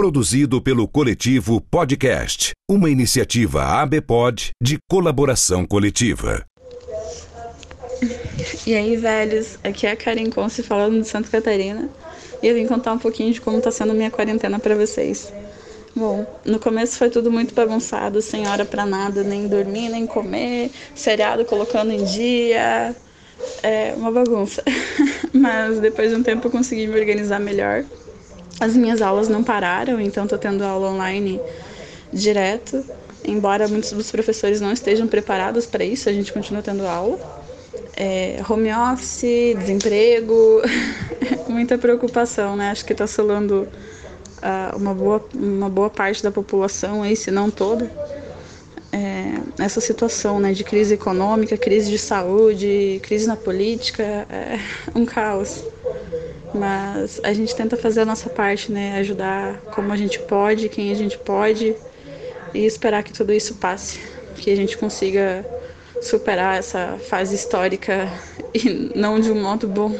Produzido pelo coletivo Podcast, uma iniciativa ABPOD de colaboração coletiva. E aí, velhos, aqui é a Karen Conce falando de Santa Catarina e eu vim contar um pouquinho de como está sendo minha quarentena para vocês. Bom, no começo foi tudo muito bagunçado, sem hora para nada, nem dormir, nem comer, seriado colocando em dia, é uma bagunça. Mas depois de um tempo eu consegui me organizar melhor as minhas aulas não pararam, então estou tendo aula online direto. Embora muitos dos professores não estejam preparados para isso, a gente continua tendo aula. É, home office, desemprego, muita preocupação, né? Acho que está assolando uh, uma, boa, uma boa parte da população, aí, se não toda, é, essa situação né, de crise econômica, crise de saúde, crise na política, é um caos. Mas a gente tenta fazer a nossa parte, né? Ajudar como a gente pode, quem a gente pode e esperar que tudo isso passe, que a gente consiga superar essa fase histórica e não de um modo bom,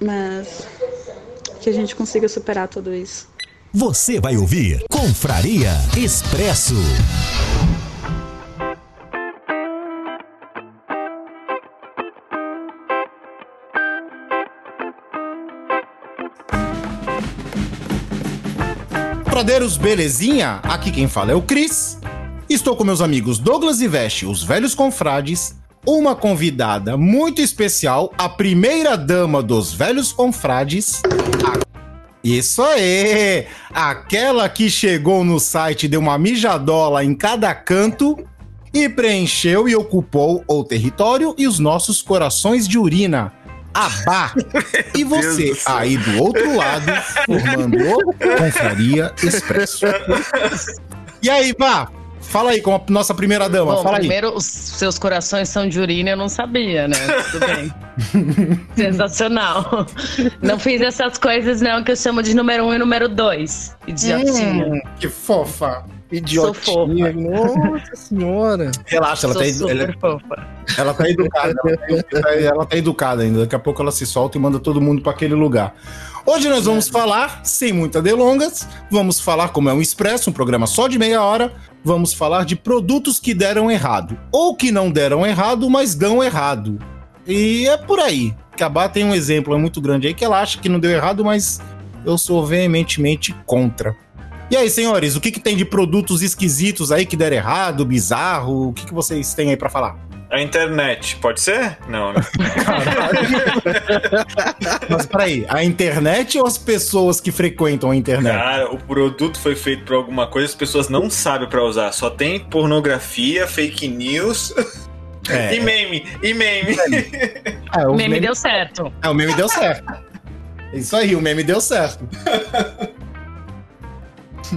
mas que a gente consiga superar tudo isso. Você vai ouvir Confraria Expresso. Bradeiros, belezinha? Aqui quem fala é o Cris. Estou com meus amigos Douglas e Veste, os velhos confrades, uma convidada muito especial, a primeira dama dos velhos confrades. A... Isso aí! Aquela que chegou no site, deu uma mijadola em cada canto e preencheu e ocupou o território e os nossos corações de urina. Abá. E você aí do outro lado, formando Confraria Expresso. E aí, Bá? Fala aí com a nossa primeira dama. Bom, fala primeiro, aí. os seus corações são de urina, eu não sabia, né? Tudo bem. Sensacional. Não fiz essas coisas, não, que eu chamo de número um e número dois. Idiotinha. Hum, que fofa. Idiotinha. Nossa senhora. Relaxa, ela tá, ela, ela tá educada. Ela tá, ela tá educada ainda. Daqui a pouco ela se solta e manda todo mundo para aquele lugar. Hoje nós vamos falar, sem muitas delongas, vamos falar, como é um expresso, um programa só de meia hora, vamos falar de produtos que deram errado. Ou que não deram errado, mas dão errado. E é por aí. Cabá tem um exemplo muito grande aí que ela acha que não deu errado, mas eu sou veementemente contra. E aí, senhores, o que, que tem de produtos esquisitos aí que deram errado, bizarro? O que, que vocês têm aí para falar? A internet, pode ser? Não, né? Mas peraí, a internet ou as pessoas que frequentam a internet? Cara, o produto foi feito pra alguma coisa, as pessoas não sabem pra usar. Só tem pornografia, fake news É. e meme. E meme. É, O os meme memes- deu certo. É, o meme deu certo. Isso aí, o meme deu certo.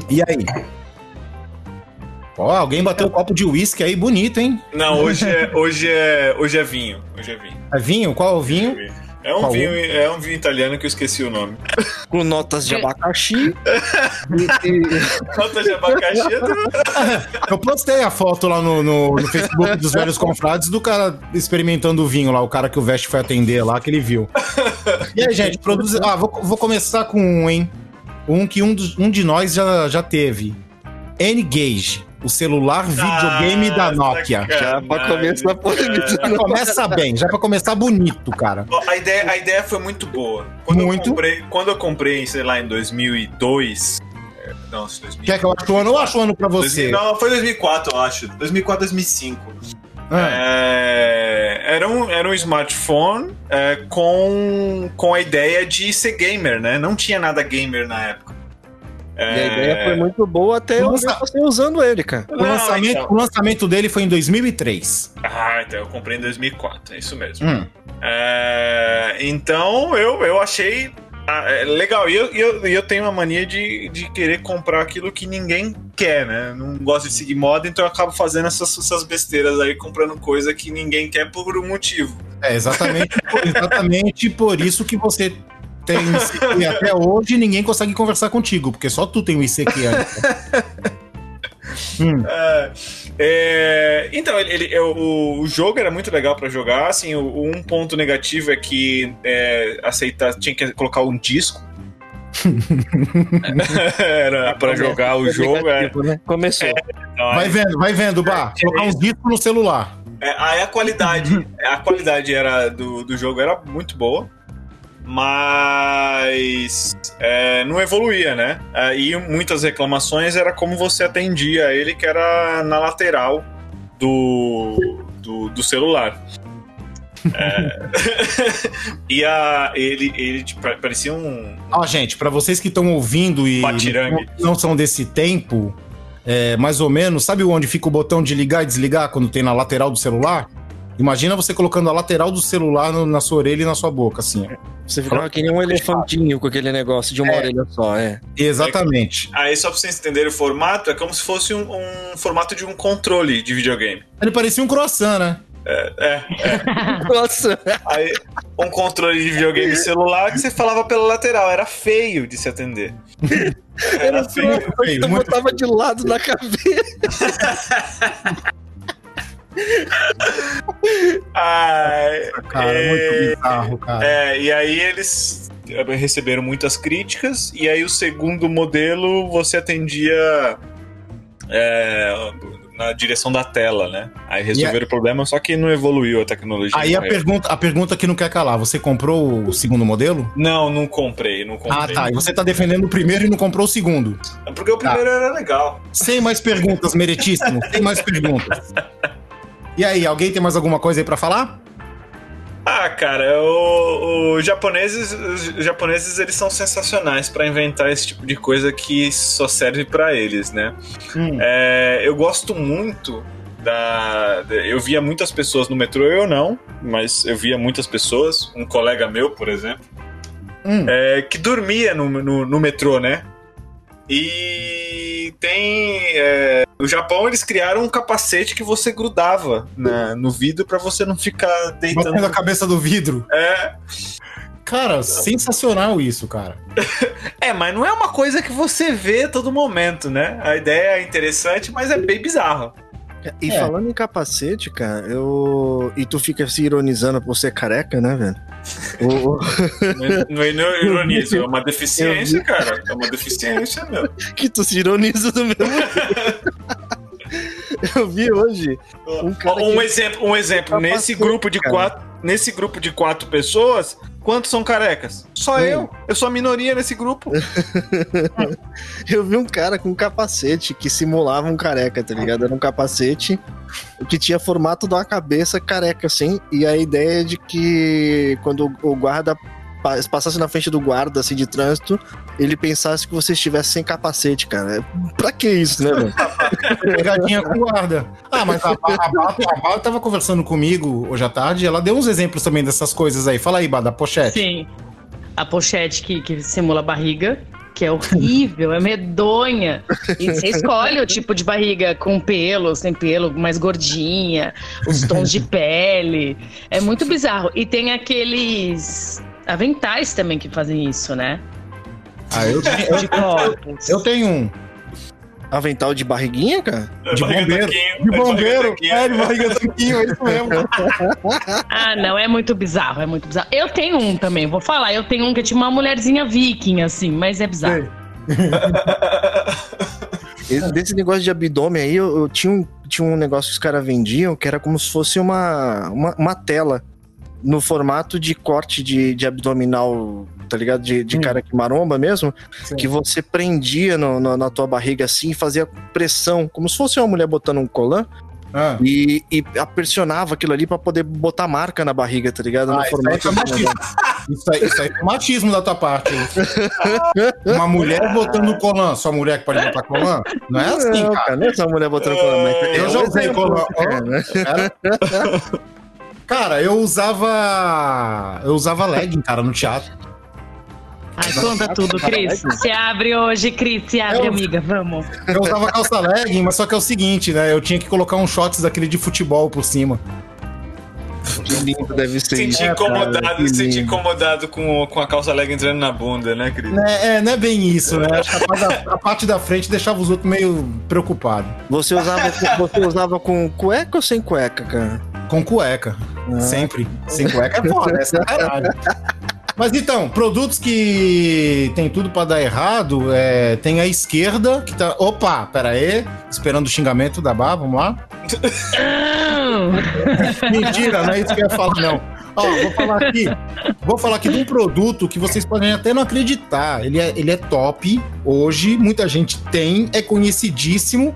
E aí? Ó, alguém bateu um copo de uísque aí, bonito, hein? Não, hoje é, hoje é, hoje é vinho. Hoje é vinho. É vinho? Qual é o vinho? É um Qual? vinho, é um vinho italiano que eu esqueci o nome. Com notas de abacaxi. Nota de abacaxi. Eu postei a foto lá no, no, no Facebook dos velhos confrades do cara experimentando o vinho lá, o cara que o Veste foi atender lá, que ele viu. E aí, gente, produz... Ah, vou, vou começar com um, hein? Um que um, dos- um de nós já, já teve. N-Gage, o celular videogame da Nokia. Já pra começar polemizando. Já começa bem, já pra começar bonito, cara. A ideia, a ideia foi muito boa. Quando Muito. Eu comprei, quando eu comprei, sei lá, em 2002. é, Não, 2000, Quer que eu ache o ano? Eu acho o ano pra você. 2000, não, foi 2004, eu acho. 2004, 2005. Ah, É, era, um, era um smartphone é, com, com a ideia de ser gamer, né? Não tinha nada gamer na época. E a ideia foi muito boa até eu Nossa. você usando ele, cara. o, Não, lançamento, então. o lançamento dele foi em 2003. Ah, então eu comprei em 2004, é isso mesmo. Hum. É, então eu, eu achei ah, é, legal. E eu, e eu, e eu tenho uma mania de, de querer comprar aquilo que ninguém quer, né? Não gosto de seguir moda, então eu acabo fazendo essas, essas besteiras aí, comprando coisa que ninguém quer por um motivo. É exatamente, exatamente por isso que você tem ICQ até hoje e ninguém consegue conversar contigo, porque só tu tem o ICQ. Hum, É, é, então, ele, ele- o, o jogo era muito legal pra jogar. Assim, o, o um ponto negativo é que é, aceitar, tinha que colocar um disco. era pra jogar o jogo. É, né? Começou. então, vai vendo, vai vendo, Bah. Colocar uns discos no celular. É, aí a qualidade, a qualidade era do, do jogo era muito boa, mas é, não evoluía, né? Aí muitas reclamações era como você atendia ele, que era na lateral do, do, do celular. É, e a, ele, ele tipo, parecia um. Ó, gente, pra vocês que estão ouvindo e não são desse tempo, é, mais ou menos, sabe onde fica o botão de ligar e desligar quando tem na lateral do celular? Imagina você colocando a lateral do celular no- na sua orelha e na sua boca, assim. ó. Você ficava que nem um elefantinho com aquele negócio de uma É. orelha só, é. Exatamente. Aí, só pra vocês entenderem o formato, é como se fosse um, um formato de um controle de videogame. Ele parecia um croissant, né? É, Nossa! Aí, um controle de videogame celular que você falava pela lateral. Era feio de se atender. Era feio. feio, Tu muito botava de lado na cabeça. Ai, Cara, é, muito bizarro, cara. é, e aí eles receberam muitas críticas. E aí o segundo modelo você atendia é, na direção da tela, né? Aí resolveram o problema, só que não evoluiu a tecnologia. Aí a é. pergunta, a pergunta que não quer calar, você comprou o segundo modelo? Não, não comprei, não comprei. Ah, tá. E você tá defendendo o primeiro e não comprou o segundo. Porque o primeiro era legal. Sem mais perguntas, meritíssimo. Sem mais perguntas. E aí, alguém tem mais alguma coisa aí pra falar? Ah, cara, os japoneses, os japoneses eles são sensacionais pra inventar esse tipo de coisa que só serve pra eles, né? Hum. É, eu gosto muito da, da- eu via muitas pessoas no metrô, eu não, mas eu via muitas pessoas, um colega meu, por exemplo, Hum. é, que dormia no, no, no metrô, né? E tem. é, no Japão eles criaram um capacete que você grudava na- no vidro pra você não ficar deitando. Batendo a cabeça do vidro. É, Cara, sensacional isso, cara. É, mas não é uma coisa que você vê a todo momento, né? A ideia é interessante, mas é bem bizarro. E É. falando em capacete, cara, eu. E tu fica se ironizando por ser careca, né, velho? O- Não é não é ironia, é uma deficiência, cara. É uma deficiência, meu. que tu se ironiza do mesmo. Eu vi hoje um cara Um exemplo, um exemplo. Nesse grupo de cara. quatro, nesse grupo de quatro pessoas, quantos são carecas? Só Hum. eu. Eu sou a minoria nesse grupo. Eu vi um cara com um capacete que simulava um careca, tá ligado? Era um capacete que tinha formato de uma cabeça careca, assim. E a ideia é de que quando o guarda passasse na frente do guarda, assim, de trânsito, ele pensasse que você estivesse sem capacete, cara. Pra que isso, né, velho? Pegadinha com guarda. Ah, mas a, a, a, a tava conversando comigo hoje à tarde, ela deu uns exemplos também dessas coisas aí. Fala aí, Bá, da pochete. Sim. A pochete que, que simula a barriga, que é horrível, é medonha. E você escolhe o tipo de barriga com pelo, sem pelo, mais gordinha, os tons de pele. É muito bizarro. E tem aqueles aventais também que fazem isso, né? Ah, eu, tenho- De corpos. eu tenho um. Avental de barriguinha, cara? De Barriga bombeiro. De bombeiro. barriga É, de barriga tanquinho, é isso mesmo. Ah, não, é muito bizarro, é muito bizarro. Eu tenho um também, vou falar. Eu tenho um que é tipo uma mulherzinha viking, assim, mas é bizarro. Esse- Desse negócio de abdômen aí, eu, eu tinha, um, tinha um negócio que os caras vendiam que era como se fosse uma, uma, uma tela no formato de corte de, de abdominal, tá ligado? De, de Hum. cara que maromba mesmo, Sim. que você prendia no- no- na tua barriga assim e fazia pressão, como se fosse uma mulher botando um colã. Ah. E, e aquilo ali pra poder botar marca na barriga, tá ligado? No Ah, isso, aí formato. machismo. Isso, aí, isso aí foi machismo da tua parte. Uma mulher botando colan, só mulher que pode botar colan? Não é assim, não, cara. não é só mulher botando cola, mas Eu é já um usei exemplo, colan. né? Cara, eu usava. Eu usava legging, cara, no teatro. Ai, conta tudo, Cris. Se abre hoje, Cris. Se abre, Eu- amiga. Vamos. Eu usava calça legging, mas só que é o seguinte, né? Eu tinha que colocar um shorts daquele de futebol por cima. Que lindo deve ser Senti isso. cara, incomodado, que senti incomodado com, com a calça leg entrando na bunda, né, querido? É, é, não é bem isso, né? Acho que a parte, da, a parte da frente deixava os outros meio preocupados. Você usava, você usava com cueca ou sem cueca, cara? Com cueca. Sempre. Sem cueca é foda, é verdade. Mas então, produtos que tem tudo pra dar errado, é, tem a esquerda, que tá. Opa, pera aí. Esperando o xingamento da Bá, vamos lá. Mentira, não é isso que eu ia falar, não. Ó, vou falar aqui. Vou falar aqui de um produto que vocês podem até não acreditar. Ele é, ele é top. Hoje, muita gente tem, é conhecidíssimo.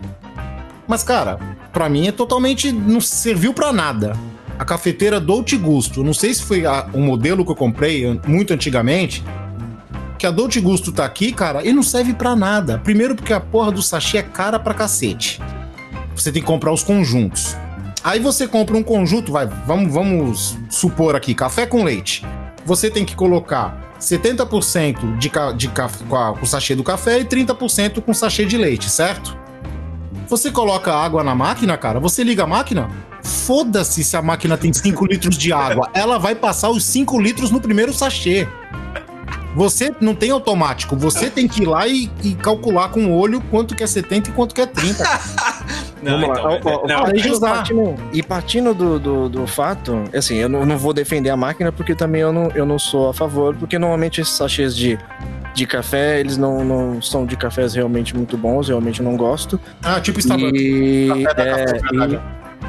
Mas, cara, pra mim é totalmente. não serviu pra nada. A cafeteira Dolce Gusto. Não sei se foi a- um modelo que eu comprei muito antigamente. Que a Dolce Gusto tá aqui, cara, e não serve pra nada. Primeiro porque a porra do sachê é cara pra cacete. Você tem que comprar os conjuntos. Aí você compra um conjunto, vai, vamos, vamos supor aqui, café com leite. Você tem que colocar 70% de, de com, a- com o sachê do café e 30% com sachê de leite, certo? Você coloca água na máquina, cara, você liga a máquina, foda-se se a máquina tem 5 litros de água, ela vai passar os 5 litros no primeiro sachê. Você não tem automático, você tem que ir lá e, e calcular com o olho quanto que é 70 e quanto que é 30. Vamos lá. Ó, não, partindo- e partindo do, do, do fato, assim, eu não, não vou defender a máquina porque também eu não, eu não sou a favor, porque normalmente esses sachês de, de café, eles não, não são de cafés realmente muito bons, realmente não gosto. Ah, tipo Starbucks. E, é,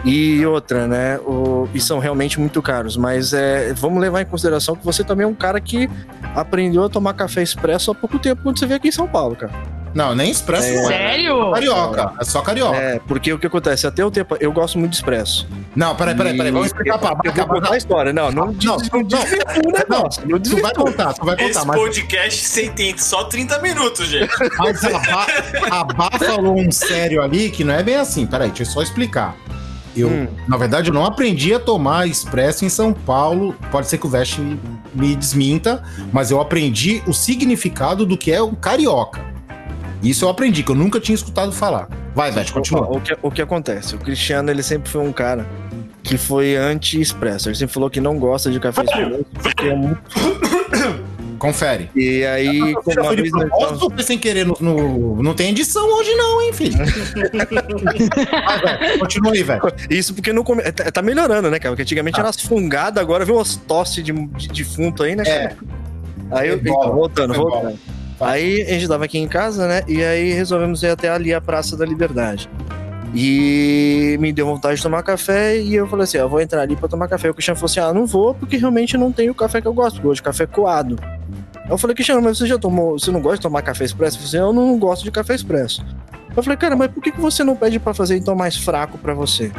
e, e outra, né? O, e são realmente muito caros. Mas é, vamos levar em consideração que você também é um cara que aprendeu a tomar café expresso há pouco tempo quando você veio aqui em São Paulo, cara. Não, nem expresso não é. Sério? Carioca, é só carioca. É, porque o que acontece? Até o tempo. Eu gosto muito de expresso. Não, peraí, peraí, peraí, vamos explicar pra Eu vou contar a história. Não, não, Não, não, não Tu vai contar, tu vai contar, Esse mas, podcast sem tem só 30 minutos, gente. mas a, Bá, falou um sério ali que não é bem assim. Peraí, deixa eu só explicar. Eu, Hum. na verdade, eu não aprendi a tomar expresso em São Paulo. Pode ser que o Veste me, me desminta, mas eu aprendi o significado do que é o carioca. Isso eu aprendi, que eu nunca tinha escutado falar. Vai, Veste, continua. O que, o que acontece? O Cristiano, ele sempre foi um cara que foi anti-expresso. Ele sempre falou que não gosta de café expresso. porque é muito- Confere. E aí, Você já uma vez nós tava- foi sem querer no, no- Não tem edição hoje, não, hein, filho? Velho. Continua aí, velho. Isso porque não come... tá, tá melhorando, né, cara? Porque antigamente Tá. era as fungadas, agora vem umas tosse de, de defunto aí, né? É. cara? Aí eu. Bola, Então, voltando, voltando. Aí a gente tava aqui em casa, né? E aí resolvemos ir até ali a Praça da Liberdade. E me deu vontade de tomar café e eu falei assim: ó, eu vou entrar ali pra tomar café. O Cristiano falou assim: ah, não vou porque realmente não tem o café que eu gosto, eu gosto de café coado. Eu falei, Cristiano, mas você já tomou. Você não gosta de tomar café expresso? Falou assim: eu não gosto de café expresso. Eu falei, cara, mas por que que você não pede pra fazer então mais fraco pra você?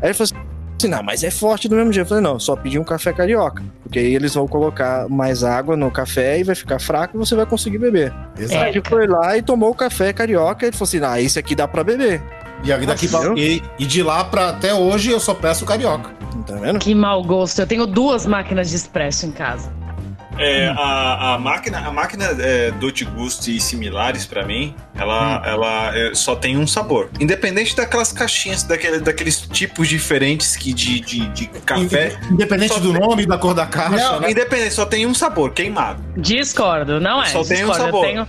Aí ele falou assim: não, mas é forte do mesmo jeito. Eu falei, não, só pedir um café carioca. Porque aí eles vão colocar mais água no café e vai ficar fraco e você vai conseguir beber. Exato. Aí ele foi lá e tomou o café carioca e ele falou assim: ah, esse aqui dá pra beber. E, daqui pra- e, e de lá pra até hoje eu só peço carioca. Tá vendo? Que mau gosto. Eu tenho duas máquinas de expresso em casa. É, a, a máquina, a máquina é, Dolce Gusto e similares pra mim, ela, ela é, só tem um sabor. Independente daquelas caixinhas, daquele, daqueles tipos diferentes que de, de, de café. Independente do tem- nome, da cor da caixa, Não, né? independente, só tem um sabor, queimado. Discordo, não é? Só tem um sabor. Eu tenho...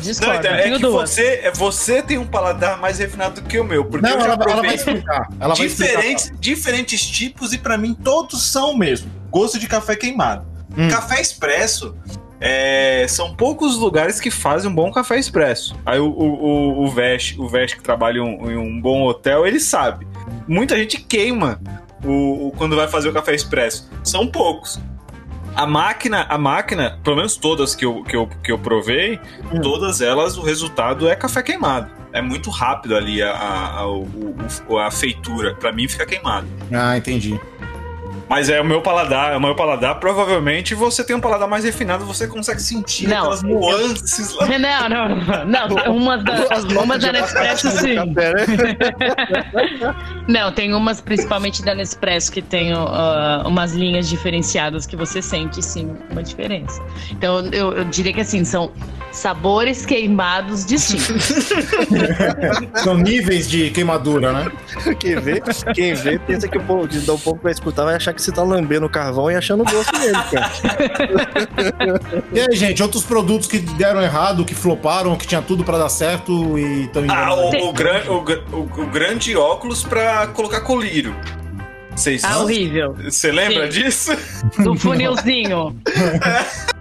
Discordo, Não, então, eu é tenho que duas. você, é, você tem um paladar mais refinado do que o meu. Porque Não, ela, ela vai explicar. Ela vai explicar. diferentes, diferentes tipos e pra mim todos são o mesmo. Gosto de café queimado. Hum. Café expresso. é, são poucos lugares que fazem um bom café expresso. Aí o, o, o, o Vest, o Vest que trabalha em um, em um bom hotel, ele sabe. Muita gente queima o, o- quando vai fazer o café expresso. São poucos. A máquina, a máquina, pelo menos todas que eu, que eu, que eu provei, Hum. todas elas, o resultado é café queimado. é muito rápido ali a, a, a, a feitura. Pra mim fica queimado. Ah, entendi. Mas é o meu paladar, é o meu paladar. Provavelmente você tem um paladar mais refinado, você consegue sentir Não. aquelas nuances lá. Não, não, não. Uma da, uma da Nespresso, sim. Café, né? Não, tem umas, principalmente da Nespresso, que tem ah, umas linhas diferenciadas que você sente, sim, uma diferença. Então, eu, eu diria que, assim, são sabores queimados distintos. São níveis de queimadura, né? Quem vê, quem vê pensa que o povo, que o povo vai escutar vai achar que você tá lambendo o carvão e achando o gosto dele, cara. E aí, gente, outros produtos que deram errado, que floparam, que tinha tudo pra dar certo e estão Ah, o, o, gran, o, o, o grande óculos pra colocar colírio. Vocês Ah, horrível. Você lembra Sim. disso? Do funilzinho.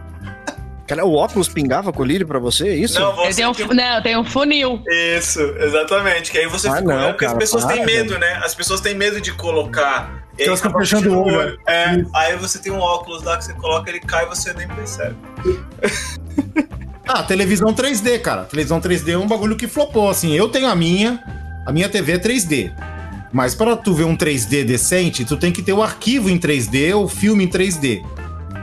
Cara, o óculos pingava colírio pra você, é isso? Não, Eu você tenho um, tem fu- não, tem um funil. Isso, exatamente. Que aí você Ah, fica não, olhando, porque cara, as pessoas para, têm medo, né? As pessoas têm medo de colocar. E aí Elas ficam fechando o olho. É, aí você tem um óculos lá que você coloca, ele cai e você nem percebe. Ah, televisão 3D, cara. Televisão 3D é um bagulho que flopou, assim. Eu tenho a minha, a minha TV é 3D. Mas para tu ver um 3D decente, tu tem que ter o arquivo em 3D ou filme em 3D.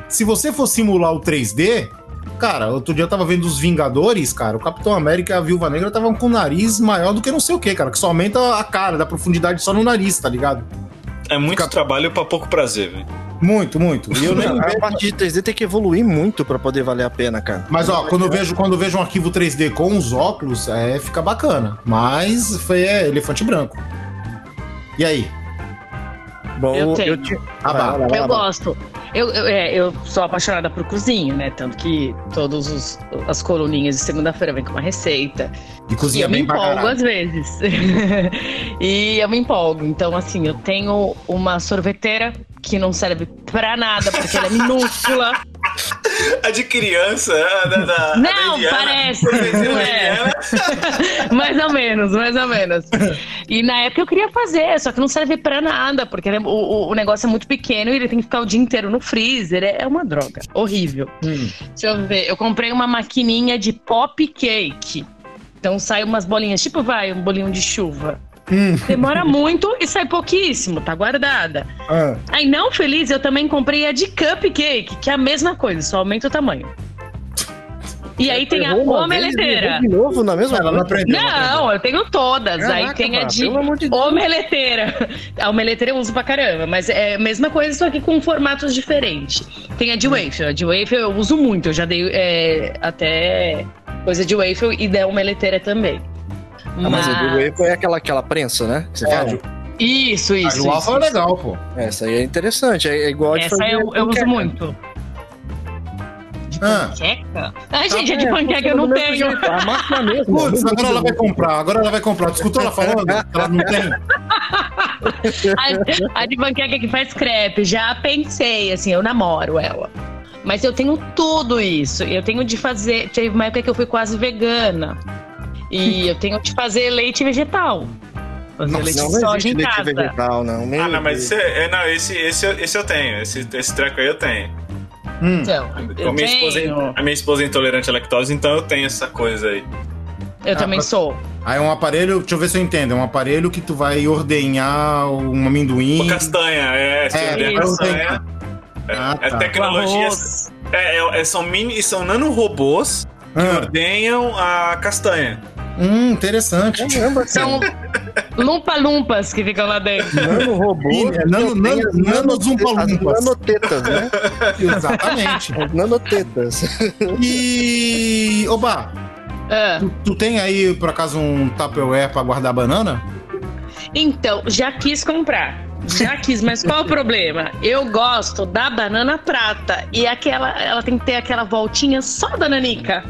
Se você for simular o 3D, cara, outro dia eu tava vendo os Vingadores, cara, o Capitão América e a Viúva Negra estavam com o nariz maior do que não sei o que, cara, que só aumenta a cara, da profundidade só no nariz, tá ligado? É muito Fica- trabalho pra pouco prazer, velho. Muito, muito. E eu nem A parte de 3D tem que evoluir muito pra poder valer a pena, cara. Mas ó, quando eu vejo, quando eu vejo um arquivo 3D com os óculos, é, fica bacana. Mas foi é, elefante branco. E aí? Bom, Eu tenho. Ah, vai lá, vai Eu gosto. Eu, eu, é, eu sou apaixonada por cozinho, né? Tanto que todas as coluninhas de segunda-feira vem com uma receita. E E cozinha eu me bem pra empolgo às vezes. e eu me empolgo. Então, assim, eu tenho uma sorveteira que não serve pra nada, porque ela é minúscula. A de criança, a da, da, a Não, da parece, é. Mais ou menos, mais ou menos. E na época eu queria fazer, só que não serve pra nada, porque é- o, o- o negócio é muito pequeno e ele tem que ficar o dia inteiro no freezer. É é uma droga. Horrível. Hum. Deixa eu ver. Eu comprei uma maquininha de pop cake. Então sai umas bolinhas, tipo vai, um bolinho de chuva. Hum. Demora muito e sai pouquíssimo, tá guardada. Ah, Aí, não feliz, eu também comprei a de cupcake, que é a mesma coisa, só aumenta o tamanho. E aí tem a vez omeleteira. De novo na mesma ela não aprendeu. Não, eu tenho todas. aí Caraca, tem a de de omeleteira. A omeleteira eu uso pra caramba, mas é a mesma coisa, só que com formatos diferentes. Tem a de waffle. A de waffle eu uso muito. Eu já dei é, até coisa de waffle e da omeleteira também. Ah, mas a do Wafer é aquela, aquela prensa, né? Que você É, fala? Isso, A isso. waffle é isso. legal, pô. Essa aí é interessante. É é igual a de Essa fazer eu, eu uso muito. De Ah. panqueca? Ai, gente, a de É, panqueca eu funciona não tenho. jeito, A máquina é mesmo. Putz, não agora ela vai comprar, agora ela vai comprar. Tu escutou ela falando? Ela não tem. A, a de panqueca que faz crepe, já pensei, assim, eu namoro ela. Mas eu tenho tudo isso. Eu tenho de fazer. Teve uma época que eu fui quase vegana. E eu tenho de fazer leite vegetal. Fazer Nossa, leite Não, soja existe em leite casa. vegetal, não. Meu Ah, não, mas esse, é, não, esse, esse, esse eu tenho. Esse, esse treco aí eu tenho. Hum. Então, eu minha, esposa, é- tenho. a minha esposa é intolerante à lactose, então eu tenho essa coisa aí. Eu também mas- sou. Aí é um aparelho, deixa eu ver se eu entendo. É um aparelho que tu vai ordenhar um amendoim. Ou castanha, é, É, castanha. É, Ah, é tá. É, é- é- são mini, são nanorobôs que Ah, ordenham a castanha. Hum, interessante. Caramba, São lumpa-lumpas que ficam lá dentro. Nano robô. É nano- que tem nano- as nanozumpa-lumpas. as Nanotetas, né? Exatamente. As nanotetas. E. Oba, Ah. tu, tu tem aí, por acaso, um Tupperware pra guardar banana? Então, já quis comprar. Já quis, mas qual o problema? Eu gosto da banana prata. E aquela, ela tem que ter aquela voltinha só da nanica.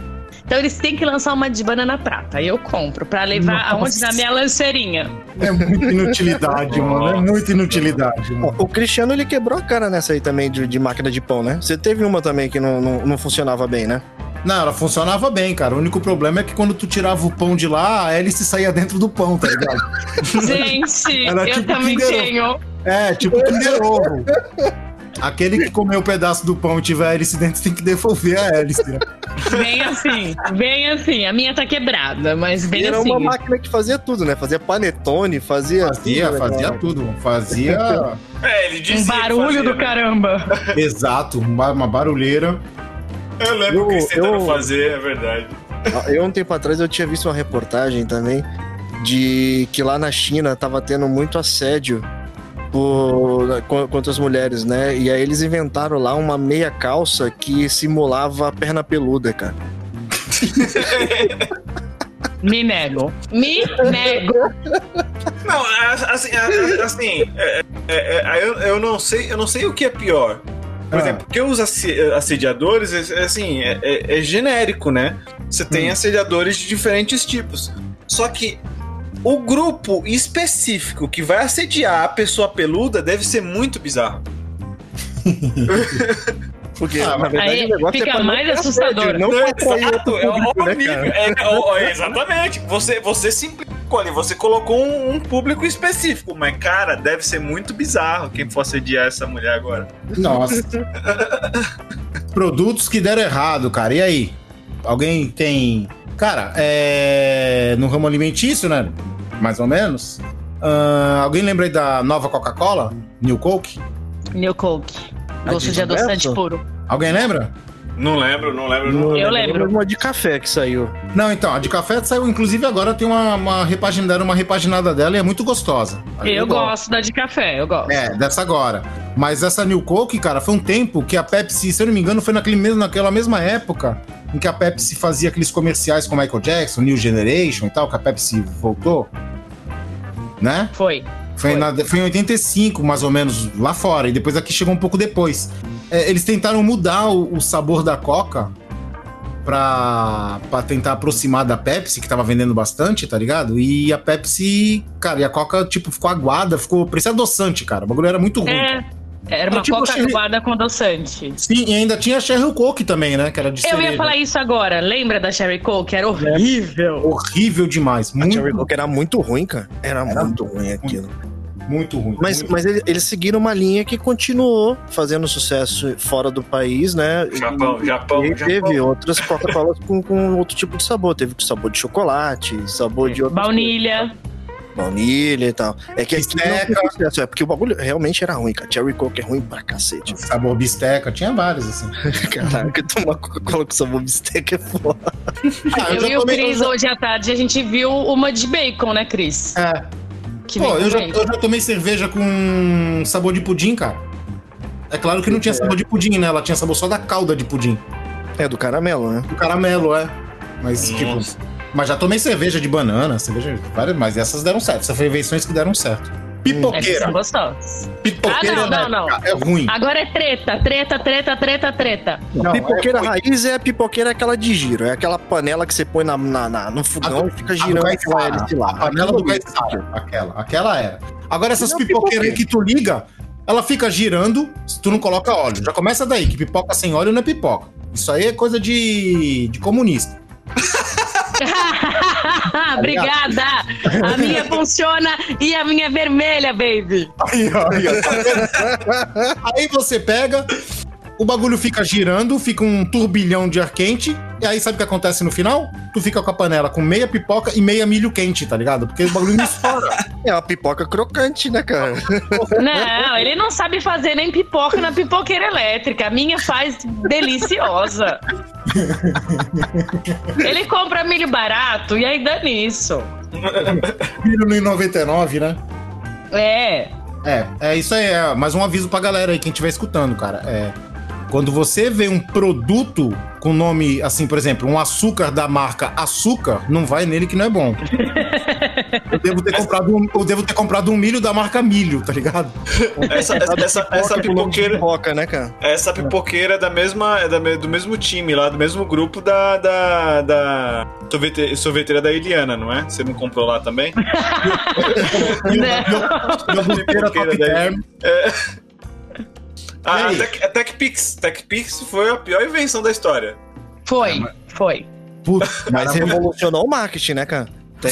Então eles têm que lançar uma de banana prata. Aí eu compro pra levar Nossa. aonde? Na minha lanceirinha. É muita inutilidade, mano. É muita inutilidade. Mano. O Cristiano ele quebrou a cara nessa aí também de, de máquina de pão, né? Você teve uma também que não, não, não funcionava bem, né? Não, ela funcionava bem, cara. O único problema é que quando tu tirava o pão de lá, a hélice saía dentro do pão, tá ligado? Gente, Ela eu tipo também tenho. É, tipo Kinder Ovo. Aquele que comeu o pedaço do pão e tiver a hélice dentro tem que devolver a hélice. né? Bem assim, bem assim. A minha tá quebrada, mas bem Era assim. uma máquina que fazia tudo, né? Fazia panetone, fazia. Fazia, tudo, né, fazia cara? tudo. Fazia. É, ele dizia Um barulho fazia, do né? caramba. Exato, uma, uma barulheira. Eu lembro Eu- que eles tentando eu- fazer, é verdade. Eu, um tempo atrás, eu tinha visto uma reportagem também de que lá na China tava tendo muito assédio por, contra as mulheres, né? E aí eles inventaram lá uma meia calça que simulava a perna peluda, cara. Me nego. Me nego. Não, a- assim, a- a- assim é- é- é, eu, eu não sei, eu não sei o que é pior. Por Ah. exemplo, porque os assediadores, é- é assim, é, é- é genérico, né? Você tem Hum. assediadores de diferentes tipos. Só que o grupo específico que vai assediar a pessoa peluda deve ser muito bizarro. Porque, Ah, na verdade, aí o negócio fica é pra mais assustador. assédio, Não Não, pra atrair exato, é o público, né, é- é é, exatamente. Você, você simplificou ali, você colocou um, um público específico, mas, cara, deve ser muito bizarro quem for assediar essa mulher agora. Nossa. Produtos que deram errado, cara. E aí? Alguém tem. Cara, é. No ramo alimentício, né? Mais ou menos. Ah, alguém lembra aí da nova Coca-Cola? New Coke? New Coke. Gosto de adoçante puro. Alguém lembra? Não lembro, não lembro. Não. Eu lembro. Uma de café que saiu. Não, então, a de café saiu, inclusive agora tem uma, uma repaginada, uma repaginada dela e é muito gostosa. Eu gosto da de café, eu gosto. É, dessa agora. Mas essa New Coke, cara, foi um tempo que a Pepsi, se eu não me engano, foi naquele mesmo, naquela mesma época em que a Pepsi fazia aqueles comerciais com Michael Jackson, New Generation e tal, que a Pepsi voltou. Né? Foi. Foi, Foi. na- foi em 85, mais ou menos, lá fora. E depois aqui chegou um pouco depois. É, eles tentaram mudar o, o sabor da Coca pra, pra tentar aproximar da Pepsi, que tava vendendo bastante, tá ligado? E a Pepsi, cara, e a Coca, tipo, ficou aguada, ficou. parecia adoçante, cara. O bagulho era muito ruim. É. Era uma Tipo, coca achei- aguada com adoçante. Sim, e ainda tinha a Cheryl Coke também, né? Que era de Eu ia cereja. falar isso agora. Lembra da Cherry Coke? Era horrível. Horrível demais. A Muito, Cherry Coke era muito ruim, cara. Era, Era muito ruim aquilo. muito ruim. Mas, muito mas ele- eles seguiram uma linha que continuou fazendo sucesso fora do país, né? Japão, Japão, E teve Japão. outras Coca-Colas com, com outro tipo de sabor. Teve com sabor de chocolate, sabor de outras Baunilha. coisas. Baunilha e tal. É que Bisteca. sucesso, é porque o bagulho realmente era ruim, cara. Cherry Coke é ruim pra cacete. Sabor bisteca, tinha vários, assim. Caraca, tomar Coca-Cola com sabor bisteca é foda. Ah, Eu já e o Cris eu já- hoje à tarde a gente viu uma de bacon, né, Cris? É. Que Pô, eu já, eu já tomei cerveja com sabor de pudim, cara. É claro que não tinha sabor de pudim, né? Ela tinha sabor só da calda de pudim. É do caramelo, né? O caramelo, é. Mas, Nossa. tipo. Mas já tomei cerveja de banana, cerveja. Várias, mas essas deram certo. Essas foram invenções que deram certo. Essas Pipoqueira. são gostosas. Pipoqueira Ah, não, não, elétrica é ruim. Agora é treta, treta, treta, treta, treta. Não, pipoqueira é raiz é a pipoqueira aquela de giro. É aquela panela que você põe na, na- na- no fogão e fica girando aquela hélice lá. A panela do. Caissara. Aquela. Aquela era. Agora essas Não, pipoqueiras aí pipoqueira. que tu liga, ela fica girando se tu não coloca óleo. Já começa daí, que pipoca sem óleo não é pipoca. Isso aí é coisa de, de comunista. Obrigada! A minha funciona e a minha é vermelha, baby. Aí, ó, aí, ó, tá? Aí você pega, o bagulho fica girando, fica um turbilhão de ar quente, e aí sabe o que acontece no final? Tu fica com a panela com meia pipoca e meia milho quente, tá ligado? Porque o bagulho não estoura. É uma pipoca crocante, né, cara? Não, ele não sabe fazer nem pipoca na pipoqueira elétrica. A minha faz deliciosa. Ele compra milho barato e aí dá nisso. milho no 99, né? É. É, é isso aí. É mais um aviso pra galera aí, quem estiver escutando, cara. É. Quando você vê um produto com nome, assim, por exemplo, um açúcar da marca Açúcar, não vai nele que não é bom. Eu devo ter comprado um, eu devo ter comprado um milho da marca Milho, tá ligado? Essa, essa, essa, essa de pipoqueira. pipoca, né, cara? Essa pipoqueira é da mesma, é da me- do mesmo time lá, do mesmo grupo da, da, da sorvete- sorveteira da Eliana, não é? Você não comprou lá também? Não. Iogurteira Pipoqueira Top daí. Term. Ah, E a aí? Tech, a TechPix. TechPix foi a pior invenção da história. Foi, foi. Putz, Mas era muito- revolucionou o marketing, né, cara?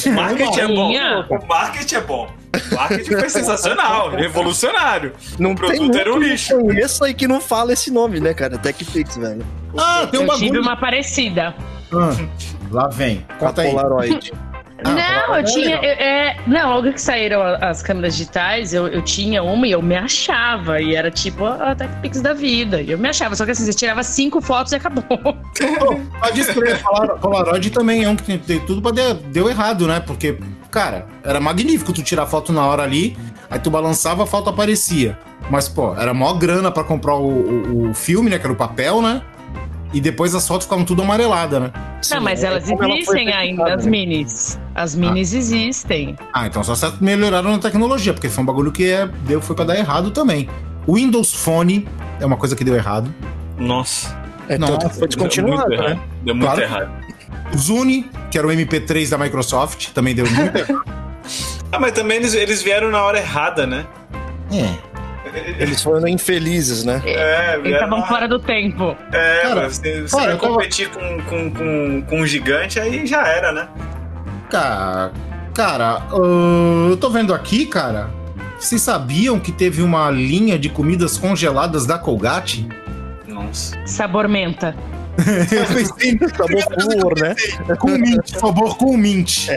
O marketing é bom. O marketing é bom. marketing foi sensacional, revolucionário. Não o tem produto muito era um lixo. conheço aí que não fala esse nome, né, cara? TechPix, velho. Ah, tem um eu tive bagulho. uma parecida. Ah, lá vem. A Conta aí. Polaroid. Ah, não, eu tinha. eu- é, não, logo que saíram as câmeras digitais, eu, eu tinha uma e eu me achava. E era tipo a TechPix da vida. E eu me achava. Só que assim, você tirava cinco fotos e acabou. Pô, Pode escrever, Polar- Polaroid também é um que tem, tem tudo pra der, deu errado, né? Porque, cara, era magnífico tu tirar foto na hora ali, aí tu balançava, a foto aparecia. Mas, pô, era maior grana pra comprar o, o, o filme, né? Que era o papel, né? E depois as fotos ficavam tudo amareladas, né? não, mas é elas ela foi existem ainda, feita, as né? minis. As minis existem. Ah, então só certo melhoraram na tecnologia, porque foi um bagulho que é, deu, foi pra dar errado também. O Windows Phone é uma coisa que deu errado. Nossa. É, Nossa, tanto que foi Deu descontinuado, muito né? errado. Deu muito Claro. errado. O Zune, que era o MP3 da Microsoft, também deu muito errado. Ah, mas também eles, eles vieram na hora errada, né? É. Eles foram infelizes, né? É, Eles vieram estavam fora do tempo. É, Cara, mas se você cara, eu tava- competir com, com, com, com um gigante, aí já era, né? Cara, cara, ah, eu tô vendo aqui, cara. Vocês sabiam que teve uma linha de comidas congeladas da Colgate? Nossa. Sabor menta. Eu pensei Sabor flúor, né? com mint, sabor com mint.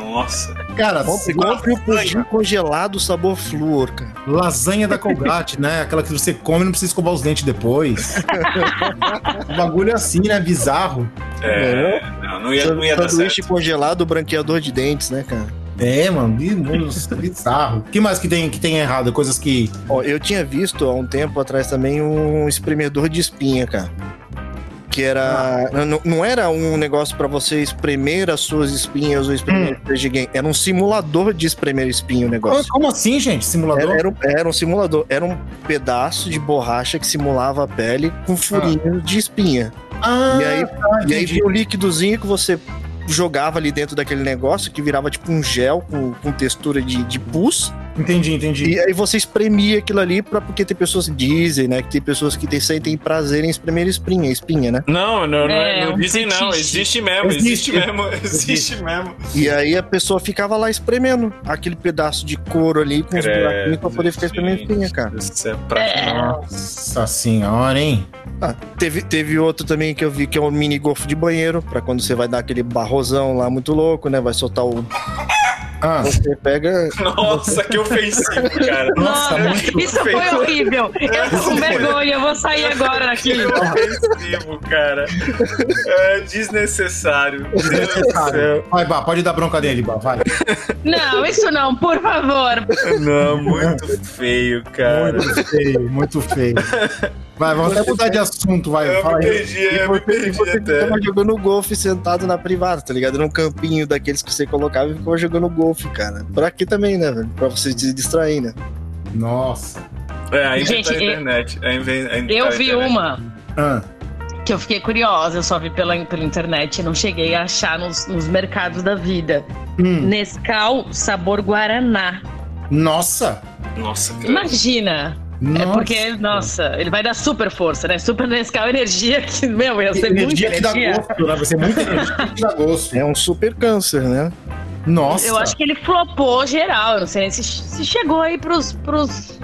Nossa. Cara, Compre, o pudim congelado sabor flúor, cara. lasanha da Colgate, né? Aquela que você come e não precisa escovar os dentes depois. o bagulho é assim, né? Bizarro. É, não, não ia, não ia dar Sanduíche certo. congelado, branqueador de dentes, né, cara? É, mano, bizarro. O que mais que tem, que tem errado? Coisas que. Ó, eu tinha visto há um tempo atrás também um espremedor de espinha, cara. Que era. Não, não era um negócio pra você espremer as suas espinhas ou espremer as de alguém. Era um simulador de espremer espinho o negócio. como assim, gente? Simulador? Era, era um, era um simulador. Era um pedaço de borracha que simulava a pele com furinhos de espinha. Ah, E aí- tá, E aí tinha um líquidozinho que você jogava ali dentro daquele negócio que virava tipo um gel com, com textura de, de pus. Entendi, entendi. E aí você espremia aquilo ali pra, porque tem pessoas que dizem, né? Que tem pessoas que tem, sentem prazer em espremer espinha, espinha, né? Não, não, não, É, não um dizem não. Existe mesmo, existe, Existe. mesmo, existe mesmo. E aí a pessoa ficava lá espremendo aquele pedaço de couro ali com os Credo, buraquinhos pra poder ficar espremendo espinha, cara. Isso é pra... É. Nossa senhora, hein? Ah, teve, teve outro também que eu vi que é um mini golfo de banheiro, pra quando você vai dar aquele barrosão lá muito louco, né? Vai soltar o. Ah, Você pega. Nossa, que ofensivo, cara. Nossa, Nossa, muito isso foi feio. horrível. Eu tô com vergonha, eu vou sair agora daqui. Que ofensivo, cara. É desnecessário. Céu. vai, Bá, pode dar bronca dele, Bá, vai. Não, isso não, por favor. Não, muito feio, cara. Muito feio, muito feio. Vai, vamos até mudar de assunto, vai. Eu Fala me aí. perdi, eu me E perdi você até. jogando golfe sentado na privada, tá ligado? Era um campinho daqueles que você colocava e ficava jogando golfe, cara. Pra aqui também, né, velho? Pra você se distrair, né? Nossa. É, aí Gente, tá a eu- internet. Tá Eu a vi internet. uma Ah, que eu fiquei curiosa, eu só vi pela, pela internet e não cheguei a achar nos, nos mercados da vida. hum. Nescau sabor Guaraná. Nossa. Nossa, cara. Imagina! É Nossa. porque, nossa, ele vai dar super força, né? Super Nescau energia que, meu, ia ser energia muita que dá energia. gosto, né? Vai ser muita energia que dá gosto. É um super câncer, né? Nossa. Eu acho que ele flopou geral. Eu não sei nem se, se chegou aí pros, pros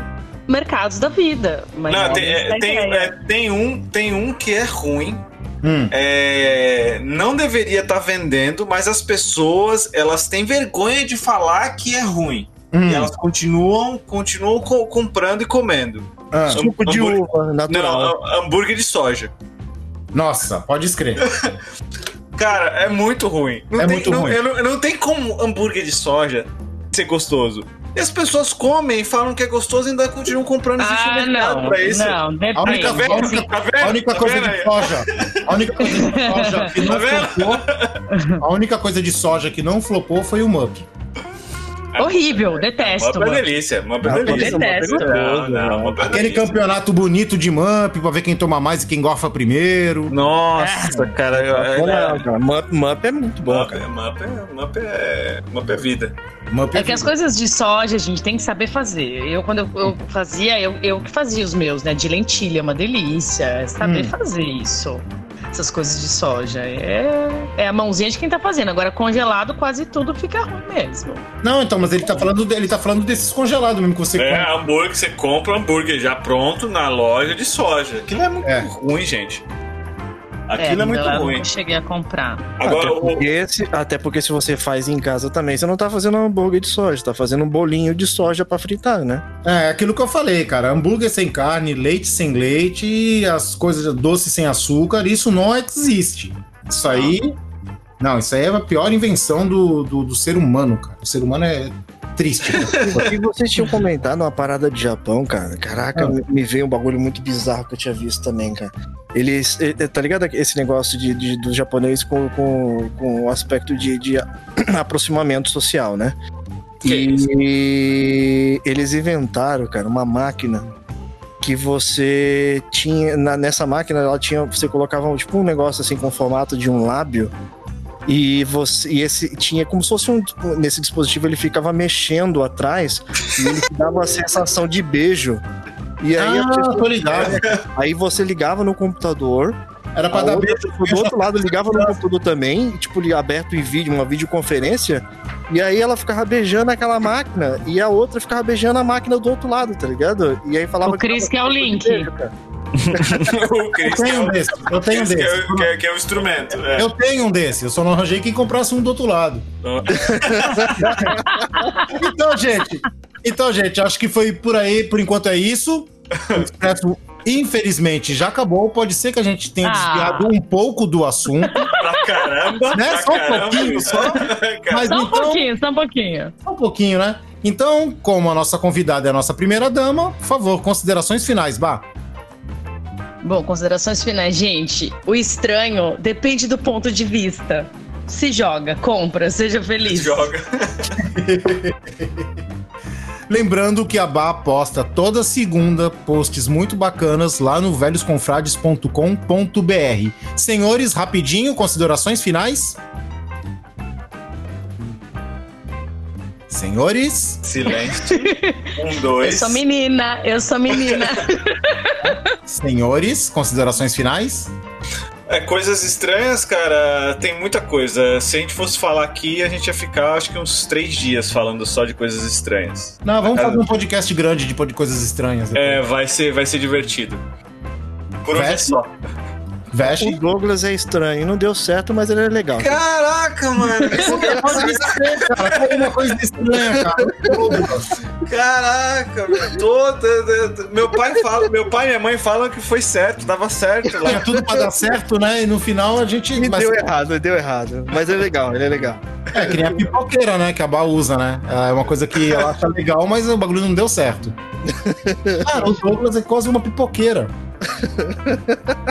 mercados da vida. Mas Não, tem, é, tem, ideia. é, tem um, tem um que é ruim. Hum. É, não deveria estar vendendo, mas as pessoas elas têm vergonha de falar que é ruim. hum. E elas continuam, continuam co- comprando e comendo. Ah, Suco de hambúrguer- uva, natural. Não, hambúrguer de soja. Nossa, pode escrever. Cara, é muito ruim. Não É tem, muito não, ruim. eu não, não tem como hambúrguer de soja ser gostoso. E as pessoas comem, falam que é gostoso e ainda continuam comprando. Um Ah, não. pra isso. Não, A depende. Tá a única, Tá vendo? a única Tá coisa vendo de soja. A única coisa de soja que não Tá vendo? flopou. A única coisa de soja que não flopou foi o Mup. Horrível, detesto. Uma delícia, uma delícia. detesto. Não, não, uma Aquele campeonato bonito de Mup pra ver quem toma mais e quem gorfa primeiro. Nossa, cara. Não, é- cara. Mup, Mup é muito bom, Mapa cara. é, mapa é, é, é vida. Mup É que as coisas de soja a gente tem que saber fazer. Eu, quando eu, eu fazia, eu, eu que fazia os meus, né? De lentilha, uma delícia. é Saber Hum. fazer isso. Essas coisas de soja. É, é a mãozinha de quem tá fazendo. Agora, congelado, quase tudo fica ruim mesmo. Não, então, mas ele tá falando, ele tá falando desses congelados mesmo que você É, compra. hambúrguer, você compra um hambúrguer já pronto na loja de soja. Aquilo é muito É. ruim, gente. Aquilo é, muito eu ruim. não cheguei a comprar. Agora, até, o, porque se, até porque se você faz em casa também, você não tá fazendo um hambúrguer de soja, tá fazendo um bolinho de soja pra fritar, né? É, aquilo que eu falei, cara. Hambúrguer sem carne, leite sem leite, as coisas doce sem açúcar, isso não existe. Isso aí. Não, isso aí é a pior invenção do, do, do ser humano, cara. O ser humano é triste. cara. E vocês tinham comentado uma parada de Japão, cara. Caraca, Ah. me- veio um bagulho muito bizarro que eu tinha visto também, cara. Eles. eh, Tá ligado esse negócio de, de, do japonês com, com, com o aspecto de, de aproximamento social, né? Que e eles inventaram, cara, uma máquina que você tinha. na- nessa máquina, ela tinha. Você colocava tipo um negócio assim com o formato de um lábio. E você e esse tinha como se fosse um nesse dispositivo ele ficava mexendo atrás e ele te dava a sensação de beijo. E aí, ah, pessoa- tô ligado. aí você ligava no computador, Era pra a dar outra beijo. do outro lado ligava no computador também, tipo, aberto em vídeo, uma videoconferência, e aí ela ficava beijando aquela máquina, e a outra ficava beijando a máquina do outro lado, tá ligado? E aí falava O Cris tava que é o com link. beijo, cara. o Chris Eu é tenho um desse, eu tenho um Chris que desse. é, que é- que é o instrumento. é. Eu tenho um desse, eu só não arranjei quem comprasse um do outro lado. Então, gente, então, gente, acho que foi por aí, por enquanto é isso. O Expresso, infelizmente, já acabou. Pode ser que a gente tenha Ah. desviado um pouco do assunto, Pra caramba. Né? pra Só um caramba. pouquinho, só. Mas Só um então, pouquinho, só um pouquinho. só um pouquinho, né? Então, como a nossa convidada é a nossa primeira dama, por favor, considerações finais, Bah. Bom, considerações finais, gente. O estranho depende do ponto de vista. Se joga, compra, seja feliz. Joga. Lembrando que a Bá posta toda segunda posts muito bacanas lá no velhosconfrades.com.br. Senhores, rapidinho, considerações finais? Senhores, Silêncio. Um, Eu dois. sou menina, eu sou menina. senhores, considerações finais? É, coisas estranhas, cara, tem muita coisa. Se a gente fosse falar aqui, a gente ia ficar, acho que uns três dias falando só de coisas estranhas. Não, vamos fazer um podcast grande de de coisas estranhas. depois. É, vai ser, vai ser divertido. Por hoje é só. Veste? O Douglas é estranho, não deu certo, mas ele é legal. Caraca, mano. Cara. Foi uma coisa estranha, cara. Caraca, tô- tô- Meu pai fala, meu pai e minha mãe falam que foi certo, dava certo Tinha lá. tudo pra dar certo, né? E no final a gente. Ele mas- deu errado, deu errado. Mas é legal, ele é legal. É, que nem a pipoqueira, né? Que a Bá usa, né? É uma coisa que ela acha legal, mas o bagulho não deu certo. Cara, o Douglas é quase uma pipoqueira.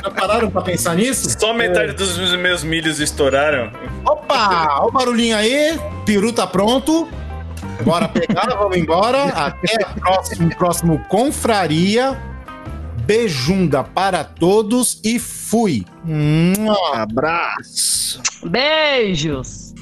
Já pararam pra pensar nisso? Só metade dos meus milhos estouraram. Opa! Olha o barulhinho aí. Peru tá pronto. Bora pegar, vamos embora. Até o próximo, próximo Confraria. Beijunda para todos e fui. Mua. Abraço. Beijos.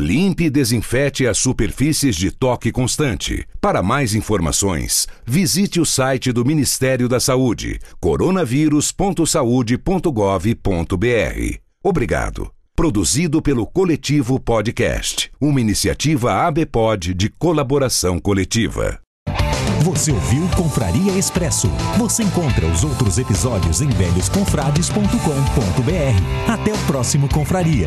Limpe e desinfete as superfícies de toque constante. Para mais informações, visite o site do Ministério da Saúde, coronavírus.saude.gov.br. Obrigado. Produzido pelo Coletivo Podcast, uma iniciativa ABPOD de colaboração coletiva. Você ouviu Confraria Expresso. Você encontra os outros episódios em velhosconfrades.com.br. Até o próximo Confraria.